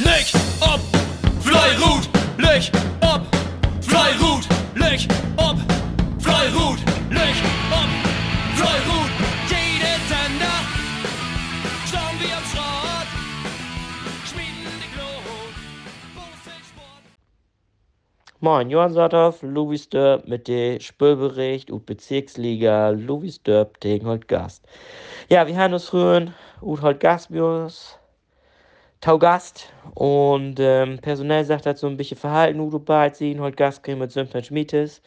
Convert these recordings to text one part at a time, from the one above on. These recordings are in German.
Licht ob Fleirut, Licht ob Fleirut, Licht ob Fleirut, Licht ob Fleirut. Jede Sender schauen wir am Schrott, schmieden die Glut. Moin, Johann Satthoff, Louis Dörp mit dem Spielbericht und Bezirksliga Louis Dörp gegen Holt Gast. Ja, wir haben uns früher und Holt Gast bei uns Taugast und ähm, personell sagt so ein bisschen Verhalten Udo bald ziehen, Holt Gast kriegen mit Symptomen Schmietes.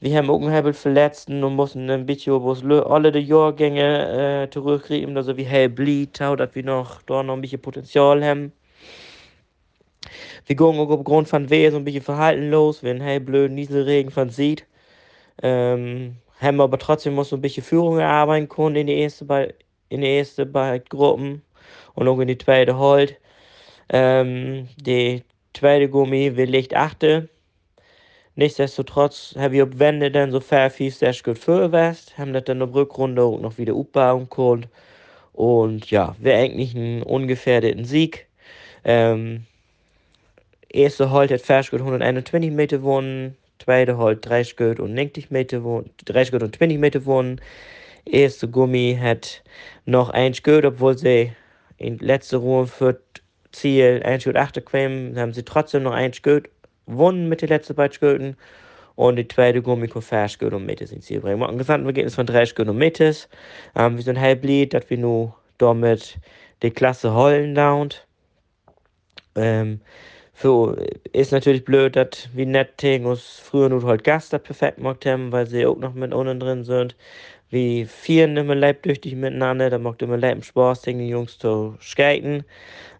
Wir haben auch einen Hebel Verletzten und mussten ein bisschen bloß alle die Jahrgänge äh, zurückkriegen, also wie hell blieb, tau, dass wir noch da noch ein bisschen Potenzial haben. Wir gehen auch aufgrund von Wehe so ein bisschen verhaltenlos, wenn hey blöd Nieselregen von sieht. Ähm, haben wir aber trotzdem muss so ein bisschen Führung erarbeiten können in die erste bei in die erste bei Gruppen und auch in die zweite halt. Ähm, die zweite Gummi will Licht achte. Nichtsdestotrotz habe ich auf Wände dann so fair viel sehr gut vorwärts, haben das dann auf Rückrunde auch noch wieder aufbauen können. Und ja, wäre eigentlich ein ungefährdeten Sieg. Ähm, erste Halt hat fast 121 Meter gewonnen, zweite Halt 30 Gut und 90 Meter gewonnen, 30 Gut und 20 Meter gewonnen. Erste Gummi hat noch 1 Gut, obwohl sie in letzter Runde für Ziel 1 Gut 8 gekommen, haben sie trotzdem noch 1 Gut gewonnen mit den letzten beiden Gülten. Und die zweite Gummi kann fast Gut und Meter ins Ziel bringen. Mit einem Gesamtergebnis von 30 Gut und Meters. Ähm, wir sind halb lieb, dass wir nur damit die Klasse holen down. Ähm, für, ist natürlich blöd, dass wir nicht uns früher nur halt Gast perfekt gemacht haben, weil sie auch noch mit unten drin sind. Wir vieren immer leibtüchtig miteinander, da macht immer leib Spaß, gegen die Jungs zu skaten.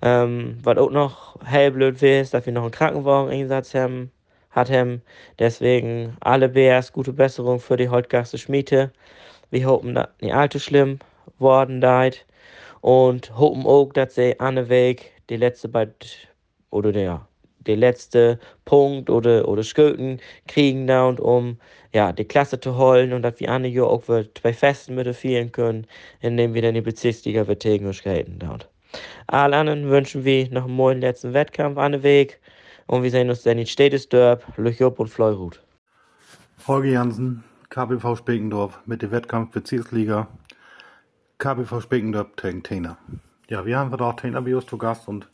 Ähm, was auch noch hell blöd wäre, ist, dass wir noch einen Krankenwagen-Einsatz haben, hat haben. Deswegen alle BRs gute Besserung für die Holtgasse Schmiede. Wir hoffen, dass nicht allzu schlimm worden seid. Und hoffen auch, dass sie an Weg die letzte beiden oder der, der letzte Punkt oder, oder Schulden kriegen da und um ja, die Klasse zu holen und dass wir andere Jahr auch bei Festen mitfielen können, indem wir dann die Bezirksliga Verteidigungskeiten da. Allen anderen wünschen wir noch einen neuen letzten Wettkampf an den Weg und wir sehen uns dann in Städtesdorp, Löchup und Fleurut. Holger Jansen, KBV Spekendorf mit dem Wettkampf Bezirksliga KBV Spekendorf gegen Tena. Ja, wir haben auch Tena Bios zu Gast und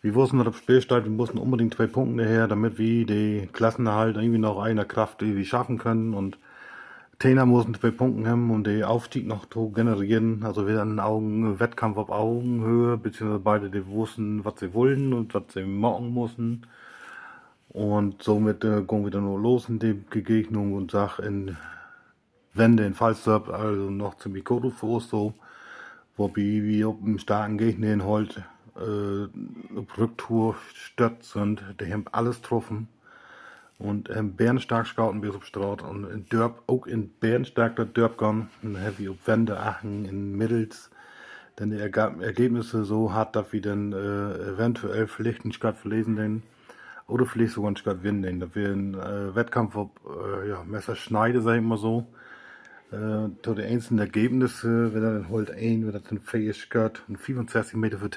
wir wussten, dass das Spiel steht, wir mussten unbedingt zwei Punkte her, damit wir die Klassenerhalt irgendwie noch einer Kraft irgendwie schaffen können und Trainer mussten zwei Punkte haben, um den Aufstieg noch zu generieren. Also wir hatten Augen, Wettkampf auf Augenhöhe, beziehungsweise beide die wussten, was sie wollen und was sie machen mussten. Und somit äh, gehen wir dann nur los in die Begegnung und sag in Wende in Falsterb, also noch ziemlich gut so, wobei wir auf einem starken Gegner in Holt auf Rücktour stört sind. Die haben alles getroffen. Und ähm, bärenstark scouten wir auf Straat und in Dörp, auch in bärenstark der Dörp. Und haben wir auf Wende, Aachen, in Middels. Denn die Erga Ergebnisse so hart, dass wir dann äh, eventuell vielleicht einen Stadt verlesen den oder vielleicht sogar einen Stadt gewinnen den. Da wir einen äh, Wettkampf auf äh, ja, Messerschneide, sag ich mal so. Äh, zu den einzelnen Ergebnissen, wenn er dann holt ein, wenn er dann fähig geht, 65 Meter für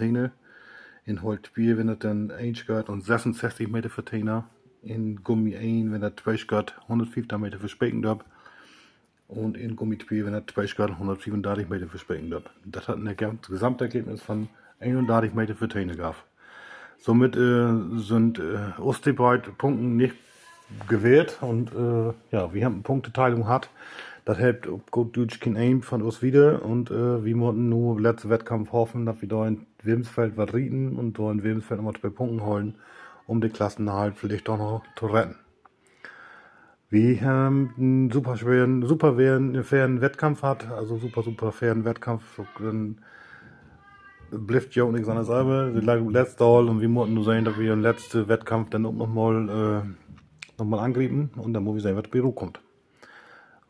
In Holt Bier, wenn er dann 1 geht und 66 Meter für Täne in Gummi 1, wenn er 2 geht, 150 Meter für Spekendorp. Und in Gummi 2, wenn er 2 geht, 135 Meter für Spekendorp. Das hat ein Gesamtergebnis von 31 Meter für Täne gehabt. Somit äh, sind äh, uns die beiden Punkte nicht gewährt und äh, ja, wir haben eine Punkteteilung hat. Das hält auf gut Deutsch kein Aim von uns wieder und äh, wir mussten nur letzten Wettkampf hoffen, dass wir da in Wilmsfeld was rieten und da in Wilmsfeld nochmal zwei Punkte holen um die Klassenerhalt vielleicht doch noch zu retten. Wir haben einen super schweren, super fairen Wettkampf hat, also super, super fairen Wettkampf. Dann blifft ja auch nichts an der. Wir lagen letztes All und wir mussten nur sehen, dass wir im letzten Wettkampf dann auch nochmal äh, noch angrieben und dann muss wir sehen, was Büro kommt.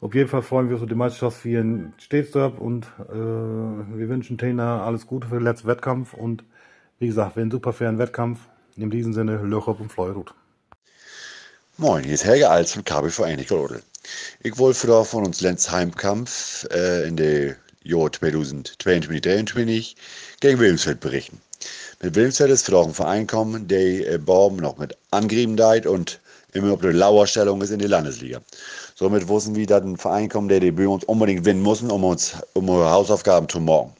Auf jeden Fall freuen wir uns auf die Meisterschaft hier in Stetsdorp und äh, wir wünschen Tina alles Gute für den letzten Wettkampf und wie gesagt, wir einen super fairen Wettkampf in diesem Sinne, Löcher und Fleurut. Moin, hier ist Helge Alz von KBV Einigerodel. Ich wollte von uns Lenz Heimkampf äh, in der Jahr 2022-2023 gegen Wilmsfeld berichten. Mit Wilmsfeld ist für auch ein Verein kommen, der äh, Baum noch mit Angriebenheit und immer auf der Lauerstellung ist in die Landesliga. Somit wussten wir, dass ein Verein kommt, der die bei uns unbedingt gewinnen muss, um uns um unsere Hausaufgaben zu morgen.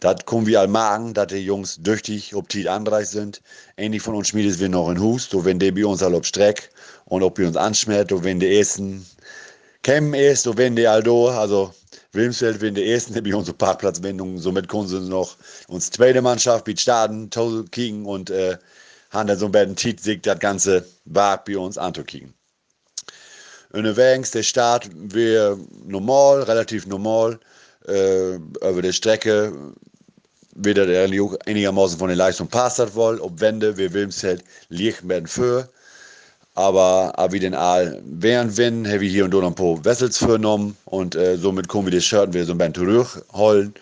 Das können wir all machen, dass die Jungs düchtig, ob die anreich sind. Ähnlich von uns schmiedet wir noch in Hus, so wenn die bei uns all auf Streck und ob wir uns anschmerzt, so wenn die ersten kämen ist, so wenn die all do, also Wilmsfeld wenn die ersten, die unsere Parkplatzwendung, somit können sie noch uns zweite Mannschaft starten, Toll kicken und äh, haben dann so ein bisschen Tiet, sich das ganze Wag bei uns anzukicken. Unterwegs, der Start wäre normal, relativ normal, äh, über die Strecke wieder der einigermaßen von der Leistung passt hat wohl, ob Wende, wir Wilmsfeld liegt werden für. Aber, aber wie den Aal während Wind, habe ich hier und noch ein paar Wessels vorgenommen und äh, somit kommen wir das Shirt wieder so ein bisschen zurückholen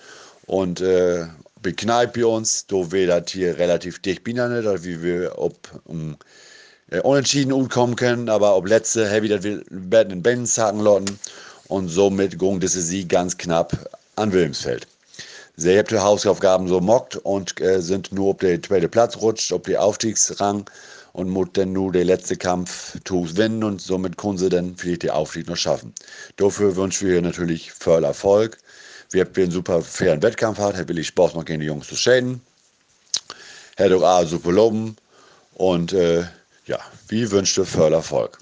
und äh, bekneipt uns, da wir das hier relativ dicht binnen, dass wir ob um, äh, unentschieden umkommen können, aber ob letzte ich das werden in Benz sagen lassen und somit ging das sie ganz knapp an Wilmsfeld. Sie haben die Hausaufgaben so mockt und äh, sind nur auf den zweiten Platz rutscht, auf den Aufstiegsrang und muss dann nur den letzten Kampf gewinnen und somit können sie dann vielleicht den Aufstieg noch schaffen. Dafür wünschen wir natürlich voll Erfolg. Wir haben einen super fairen Wettkampf gehabt, Herr Willi Spaß noch gegen die Jungs zu schäden. Herr A super loben und äh, ja, wie wünschte voll Erfolg.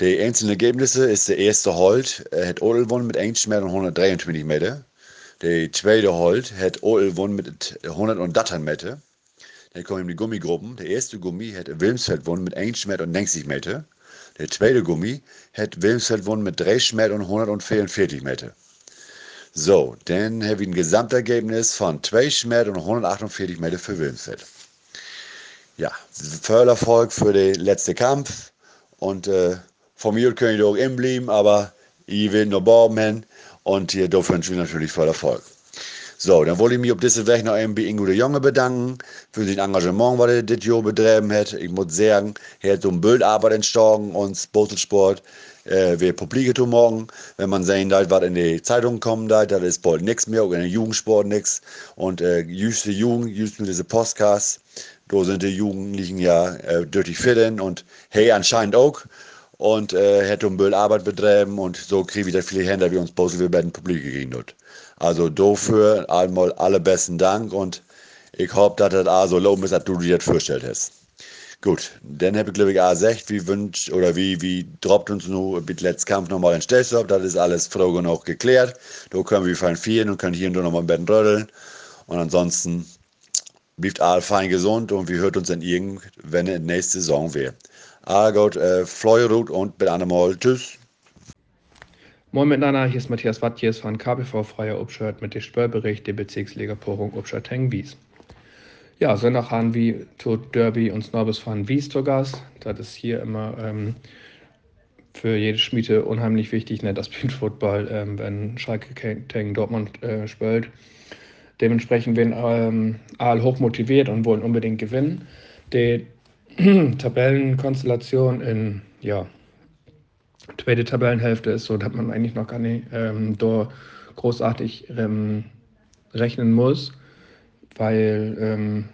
Die einzelnen Ergebnisse ist der erste Holt, hat Odel gewonnen mit 1 Meter und 123 Meter. Der zweite Holt hat Odel gewonnen mit 113 Meter. Dann kommen die Gummigruppen. Der erste Gummi hat Wilmsfeld gewonnen mit 1 Meter und 90 Meter. Der zweite Gummi hat Wilmsfeld gewonnen mit 3 Meter und 144 Meter. So, dann habe ich ein Gesamtergebnis von 2 Meter und 148 Meter für Wilmsfeld. Ja, voll Erfolg für den letzten Kampf. Und äh, von mir können ich auch im bleiben, aber ich will nur hin. Und hier wünsche ich natürlich voll Erfolg. So, dann wollte ich mich auf diese Weg noch eben bei Ingo de Jonge bedanken für sein Engagement, was er das Jahr betrieben hat. Ich muss sagen, er hat so ein Bildarbeit entstanden und Botelsport. Äh, wir publiken morgen, wenn man sehen, dass was in die Zeitung kommt, da ist bald nichts mehr, auch in der Jugendsport nichts. Und äh, die Jugend, mit diese Podcasts, da sind die Jugendlichen ja äh, durch die Fitten und hey, anscheinend auch. Und äh, hat um Bildarbeit betrieben und so kriege ich da viele Hände, wie uns Bose wir werden publik gegeben hat. Also dafür einmal alle besten Dank und ich hoffe, dass das auch so loben ist, dass du dir das vorgestellt hast. Gut, dann habe ich glaube ich auch gesagt, wie wünscht oder wie, wie droppt uns nur mit letzten Kampf nochmal ein Stellstab, das ist alles Frage noch geklärt. Da können wir fein vieren und können hier und da nochmal ein Betten rödeln. Und ansonsten bleibt all fein gesund und wir hört uns dann irgendwann in der nächsten Saison wieder. Gut, äh, Fleurut und bis einmal. Tschüss. Moin miteinander, hier ist Matthias Wattjes von KBV Freier Upschirt mit dem Spörbericht der Bezirksliga Porung Upschirt Wies. Ja, Sonntag haben wir Tod Derby und Snorbis von Wies zu Gast. Das ist hier immer ähm, für jede Schmiede unheimlich wichtig, ne, das Football, ähm, wenn Schalke gegen Dortmund äh, spielt. Dementsprechend werden ähm, alle hoch motiviert und wollen unbedingt gewinnen. Die Tabellenkonstellation in ja, zweite Tabellenhälfte ist so, dass man eigentlich noch gar nicht ähm, da großartig ähm, rechnen muss, weil ähm,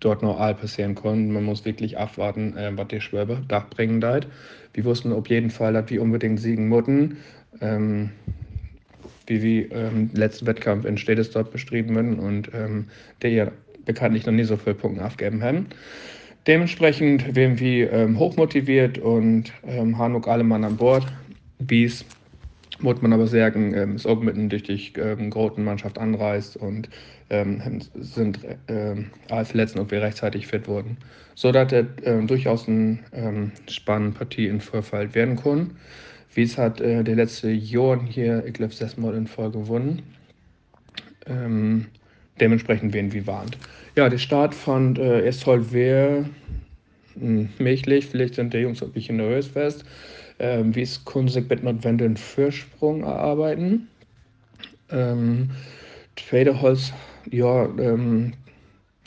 dort noch all passieren kann. Man muss wirklich abwarten, äh, was der Schwäbe Dach bringen wird. Wir wussten auf jeden Fall, dass wir unbedingt siegen mussten. Ähm, wie wir ähm, letzten Wettkampf in Städtes dort bestrieben werden und ähm, der ja bekanntlich noch nie so viele Punkte aufgeben haben. Dementsprechend werden wir ähm, hochmotiviert und ähm, haben auch alle Mann an Bord. Bies muss man aber sagen, ähm, ist auch mit einer richtig ähm, großen Mannschaft anreist und ähm, sind ähm, alle Verletzten und wir rechtzeitig fit wurden. So dass er ähm, durchaus eine ähm, spannende Partie in Vorfall werden kann. Wies hat äh, die letzten Jahre hier, glaube, sechsmal in Folge gewonnen. Ähm, dementsprechend werden wir warnt. Ja, der Start von äh, Estol wäre hm, mächtig. Vielleicht sind die Jungs ein bisschen nervös fest. Ähm, wie es Kunzig mit notwendig einen Vorsprung erarbeiten. Ähm, Holz, ja, ähm,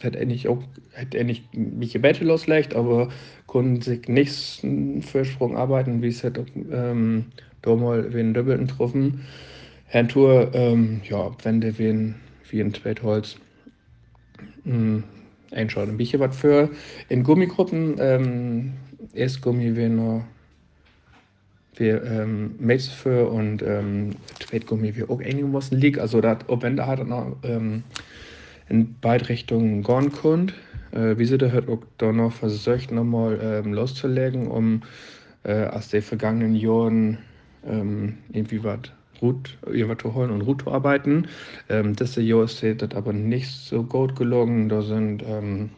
hätte nicht auch, hätte er nicht gebettet losgelegt, aber konnten sich nicht Vorsprung arbeiten, wie es hätte ähm, da mal wen Doppelten getroffen. Handtour, ähm, ja, wenn der wie ein, wie ein Tweetholz hm, einschaut. Ein bisschen was für in Gummigruppen, ähm, erst Gummi wir noch wir ähm, Mates für und ähm, Tweetgummi wir auch einigermaßen liegt. Also da ob wenn da hat noch ähm, in beide Richtungen gehen könnt. Äh, wie sie da hat auch da noch versucht nochmal ähm, loszulegen, um äh, aus den vergangenen Jahren ähm, irgendwie was Root, zu holen und Root zu arbeiten. Ähm, das Jahr ist das aber nicht so gut gelungen. Da sind ähm,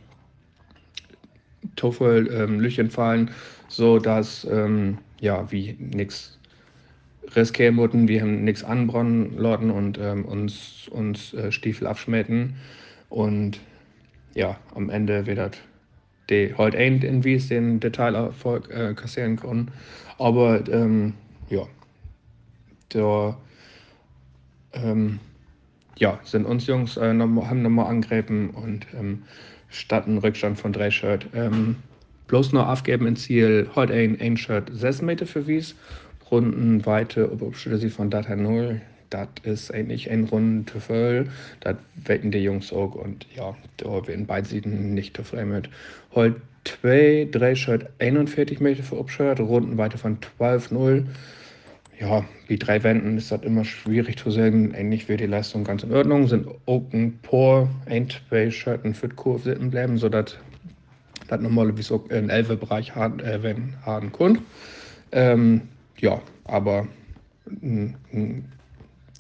Toffel ähm, Lüchen fallen, so dass ähm, ja wie nichts riskieren wir haben nichts anbrennen lassen und ähm, uns, uns äh, Stiefel abschmetten und ja, am Ende wird das die halt ein in wie es den Detailerfolg äh, kassieren können. Aber ähm, ja, da ähm, ja, sind uns Jungs äh, noch, haben nochmal angegriffen und ähm, statt einen Rückstand von drei Shirt ähm, bloß noch aufgeben ins Ziel heute ein, ein Shirt 6 Meter für Wies, Rundenweite, ob sie von Data 0 das ist eigentlich ein runden voll. Das wetten die Jungs auch und ja, da werden beide Seiten nicht zufrieden mit. Heute 2, 3 Shirt 41 Meter für Upshirt, Rundenweite von 12,0. Ja, wie drei Wänden ist das immer schwierig zu sagen. Eigentlich wird die Leistung ganz in Ordnung. Sind ein paar, ein, zwei Shirten für die Kurve sitzen bleiben, sodass das normalerweise auch in 11 Bereich haben, äh, wenn. Ähm, ja, aber ein, ein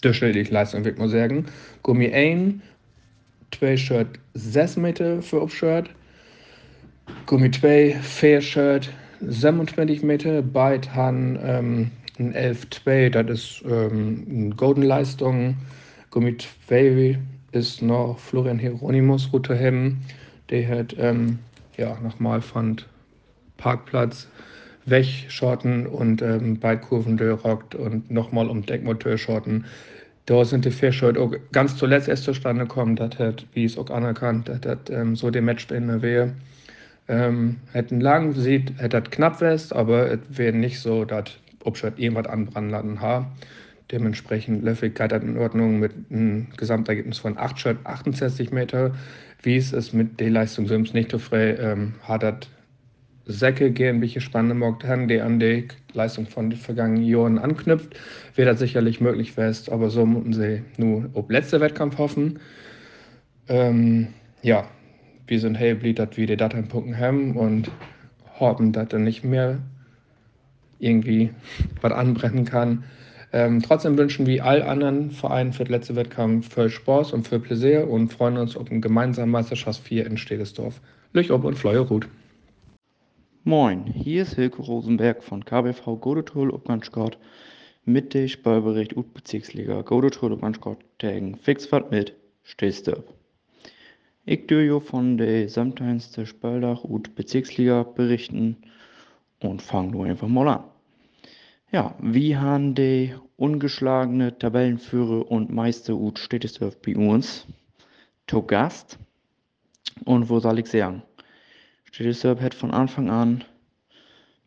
durchschnittliche Leistung, würde man sagen. Gummi 1, 2 Shirt 6 Meter für Upshirt. Gummi 2, 4 Shirt 27 Meter. Beide haben ähm, ein 11-2, das ist ähm, eine Golden Leistung. Gummi 2 ist noch Florian Hieronymus Rutterhem. Der hat ähm, ja, nochmal von Parkplatz wegschorten und ähm, beide Kurven durchrockt und nochmal um Deckmotor schorten. Da sind die Fische halt auch ganz zuletzt erst zustande gekommen, dass hat, wie es auch anerkannt, das ähm, so der Match der Wehe. Ähm, hätten lang sieht, hätte das knapp west, aber es wäre nicht so, dass Obstadt irgendwas anbrennen lassen ha. Dementsprechend Löffigkeit hat in Ordnung mit einem Gesamtergebnis von 8 Schritt 68 Meter. Wie es ist mit der Leistung Sims nicht so frei, ähm, hat das Säcke gehen, welche spannende Mogt haben, die an die Leistung von den vergangenen Jahren anknüpft, wird das sicherlich möglich fest, aber so müssen sie nur auf letzte Wettkampf hoffen. Ähm, ja, wir sind hellblied, dass wir die Datenpunkten haben und hoffen, dass er nicht mehr irgendwie was anbrennen kann. Ähm, trotzdem wünschen wir all anderen Vereinen für den letzten Wettkampf viel Spaß und viel Pläsier und freuen uns auf den gemeinsamen Meisterschaft 4 in Stedesdorf. Lüch ob und Fleuer Ruth. Moin, hier ist Hilke Rosenberg von KBV Godetul Obganschgott mit dem Spielbericht Bezirksliga Godetul Obganschgott tagen Fixfahrt mit Stehstöp. Ich dürfe von der Samtins der Spaldach ut Bezirksliga berichten und fangen nur einfach mal an. Ja, wie haben die ungeschlagene Tabellenführer und Meister ut Städtesdorf bei uns zu Gast? Und wo soll ich sagen? Stedesdorp hat von Anfang an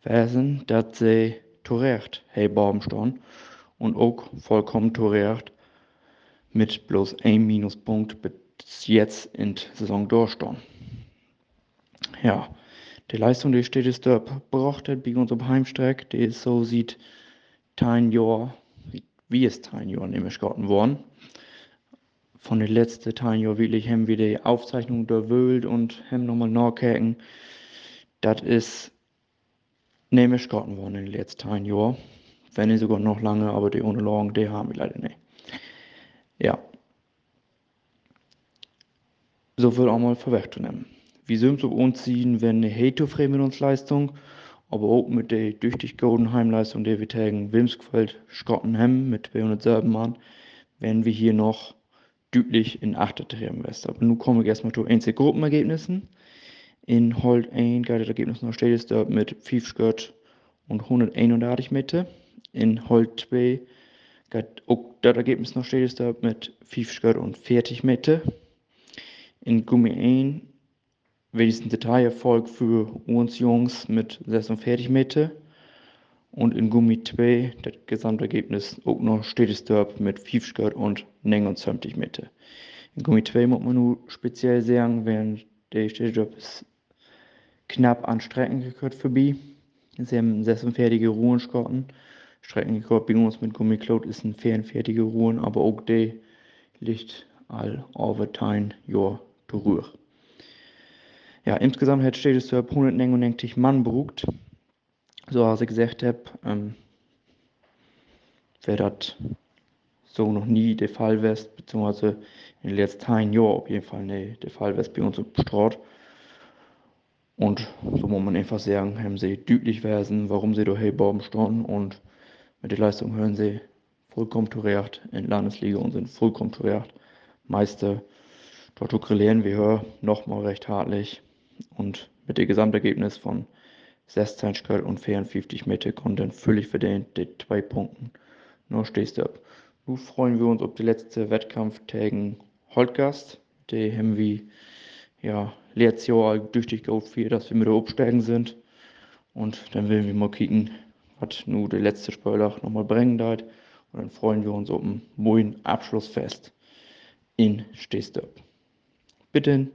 wissen, dass sie zurecht haben stehen und auch vollkommen zurecht mit bloß ein Minuspunkt bis jetzt in der Saison durchstehen. Ja, die Leistung, die Stedesdorp braucht hat bei uns auf Heimstreck, die ist so sieht kein Jahr, wie es kein Jahr nämlich geworden worden von den letzten Tagen wirklich haben wir die Aufzeichnung durchwühlt und haben nochmal nachgucken. Das ist nämlich geraten worden in den letzten Jahren. Wenn nicht sogar noch lange, aber die Lang, die haben wir leider nicht. Ja. So viel auch mal vorwegzunehmen. Wir sind so uns ziehen, wenn eine Hate mit uns Leistung, aber auch mit der durch die Golden Heimleistung, die wir tagen Wilmsqueld, Scottenham mit 207 Mann, werden wir hier noch deutlich in Achter treiben West. Aber nun komme ich erstmal zu einzelnen Gruppenergebnissen. In Holt 1 geht das Ergebnis noch steht dort mit 5 Schritt und 131 Meter. In Holt 2 geht auch das Ergebnis noch steht dort mit 5 Schritt und 40 Meter. In Gummi 1 wird es ein Detailerfolg für uns Jungs mit 46 Meter. Und in Gummi 2, das Gesamtergebnis auch noch stetes Derb mit 5 Skirt und 29 Meter. In Gummi 2 muss man nur speziell sagen, während der stetes Derb ist knapp an Streckenrekord vorbei. Sie haben 46 Ruhen Schotten. Streckenrekord bei uns mit Gummiklot ist ein 44 Ruhen, aber auch der liegt all over 10 Jahr durch. Ja, insgesamt hat zu 199 Mann berugt. So, als ich gesagt habe, ähm, wäre das so noch nie der Fall wäre, beziehungsweise in den letzten 10 Jahren auf jeden Fall nicht der Fall wäre bei uns im Straat. Und so muss man einfach sagen, haben sie deutlich werden, warum sie da hey Baum stehen und mit der Leistung hören sie vollkommen zurecht in Landesliga und sind vollkommen zurecht Meister. Dort lernen wir nochmal recht hartlich und mit dem Gesamtergebnis von 16 Schritt und 54 Meter konnten völlig verdient die zwei Punkten. Nur stehst du ab. Nun freuen wir uns auf die letzte Wettkampf Holtgast. Die haben wir ja letztes Jahr tüchtig gehofft, dass wir mit der Absteigen sind. Und dann werden wir mal kicken, was nur der letzte Spieltag nochmal bringen wird. Und dann freuen wir uns auf ein neuen Abschlussfest in Stehstöp. Bitte.